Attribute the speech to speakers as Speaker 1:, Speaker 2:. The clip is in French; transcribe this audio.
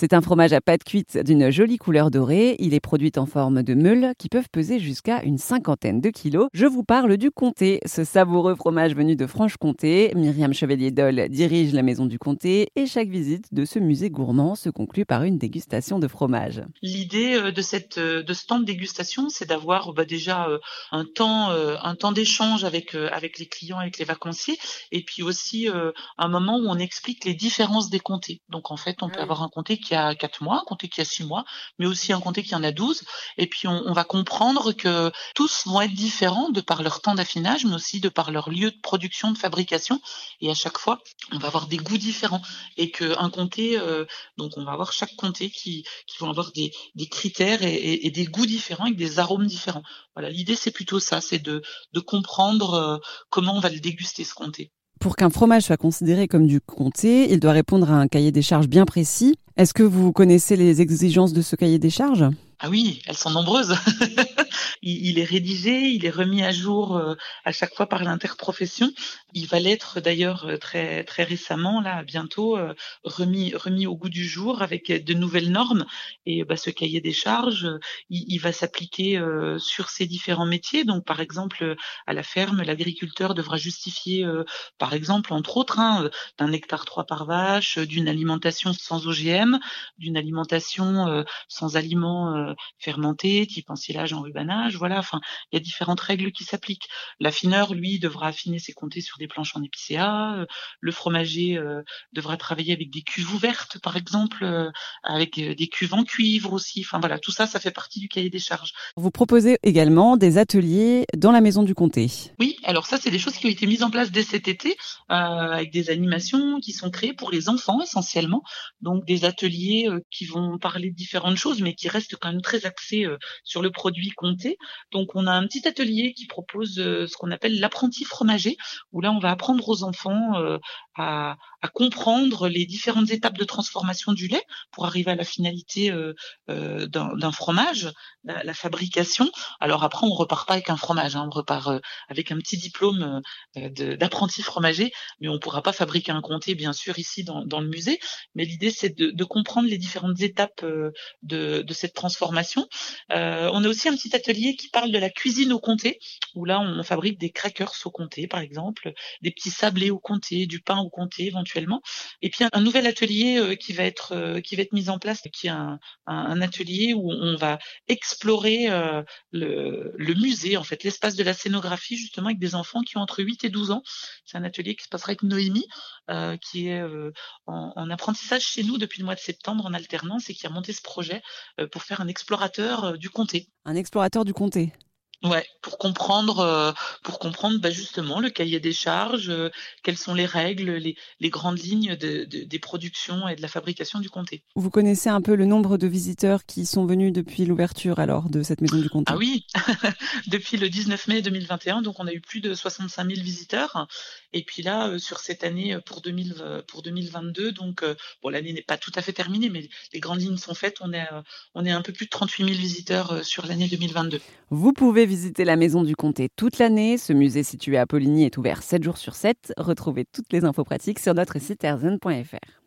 Speaker 1: C'est un fromage à pâte cuite d'une jolie couleur dorée. Il est produit en forme de meules qui peuvent peser jusqu'à une cinquantaine de kilos. Je vous parle du comté, ce savoureux fromage venu de Franche-Comté. Myriam Chevalier-Dole dirige la maison du comté et chaque visite de ce musée gourmand se conclut par une dégustation de fromage.
Speaker 2: L'idée euh, de cette euh, de ce temps de dégustation, c'est d'avoir bah, déjà euh, un temps un temps d'échange avec avec les clients, avec les vacanciers, et puis aussi un moment où on explique les différences des comtés. Donc en fait, on ah peut avoir un comté qui a 4 mois, un comté qui a 6 mois, mais aussi un comté qui en a 12. Et puis on, va comprendre que tous vont être différents de par leur temps d'affinage, mais aussi de par leur lieu de production, de fabrication. Et à chaque fois, on va avoir des goûts différents. Et qu'un comté, euh, donc on va avoir chaque comté qui, vont avoir des, critères et, des goûts différents avec des arômes différents. Voilà, l'idée c'est plutôt ça, c'est de, de comprendre euh, comment on va le déguster ce comté.
Speaker 1: Pour qu'un fromage soit considéré comme du comté, il doit répondre à un cahier des charges bien précis. Est-ce que vous connaissez les exigences de ce cahier des charges?
Speaker 2: Ah oui, elles sont nombreuses. il, est rédigé, il est remis à jour euh, à chaque fois par l'interprofession. Il va l'être d'ailleurs euh, très très récemment, là, bientôt euh, remis remis au goût du jour avec de nouvelles normes. Et bah, ce cahier des charges, il, va s'appliquer sur ces différents métiers. Donc, par exemple, à la ferme, l'agriculteur devra justifier, par exemple, entre autres, hein, d'un hectare 3 par vache, d'une alimentation sans OGM, d'une alimentation sans aliments fermentés, type ensilage, enrubanage voilà, enfin, il y a différentes règles qui s'appliquent. L'affineur, lui, devra affiner ses comtés sur des planches en épicéa. Euh, le fromager euh, devra travailler avec des cuves ouvertes, par exemple, euh, avec des cuves en cuivre aussi. Enfin voilà, tout ça, ça fait partie du cahier des charges.
Speaker 1: Vous proposez également des ateliers dans la maison du comté.
Speaker 2: Oui, alors ça, c'est des choses qui ont été mises en place dès cet été, avec des animations qui sont créées pour les enfants essentiellement. Donc des ateliers qui vont parler de différentes choses, mais qui restent quand même très axés sur le produit comté. Donc on a un petit atelier qui propose euh, ce qu'on appelle l'apprenti fromager, où là on va apprendre aux enfants euh, à, comprendre les différentes étapes de transformation du lait pour arriver à la finalité euh, d'un fromage, la, fabrication. Alors après on repart pas avec un fromage, hein, on repart avec un petit diplôme d'apprenti fromager, mais on pourra pas fabriquer un comté bien sûr ici dans, le musée. Mais l'idée c'est de, comprendre les différentes étapes de, de cette transformation. on a aussi un petit atelier qui parle de la cuisine au comté, où là on fabrique des crackers au comté par exemple, des petits sablés au comté, du pain au comté éventuellement. Et puis un, nouvel atelier euh, qui va être euh, qui va être mis en place, qui est un, atelier où on va explorer euh, le, le, musée, en fait, l'espace de la scénographie justement avec des enfants qui ont entre 8 et 12 ans. C'est un atelier qui se passera avec Noémie, qui est en, en, apprentissage chez nous depuis le mois de septembre en alternance et qui a monté ce projet pour faire un explorateur du comté.
Speaker 1: Un explorateur du comté
Speaker 2: Ouais, pour comprendre, euh, pour comprendre bah, justement le cahier des charges, euh, quelles sont les règles, les, les grandes lignes de, de, des productions et de la fabrication du comté.
Speaker 1: Vous connaissez un peu le nombre de visiteurs qui sont venus depuis l'ouverture alors de cette maison du comté?
Speaker 2: Ah oui, depuis le 19 mai 2021, donc on a eu plus de 65 000 visiteurs. Et puis là, euh, sur cette année pour, 2000, pour 2022, donc bon l'année n'est pas tout à fait terminée, mais les grandes lignes sont faites. On est, on est un peu plus de 38 000 visiteurs sur l'année 2022.
Speaker 1: Vous pouvez visiter la Maison du Comté toute l'année. Ce musée situé à Poligny est ouvert 7 jours sur 7. Retrouvez toutes les infos pratiques sur notre site erzen.fr.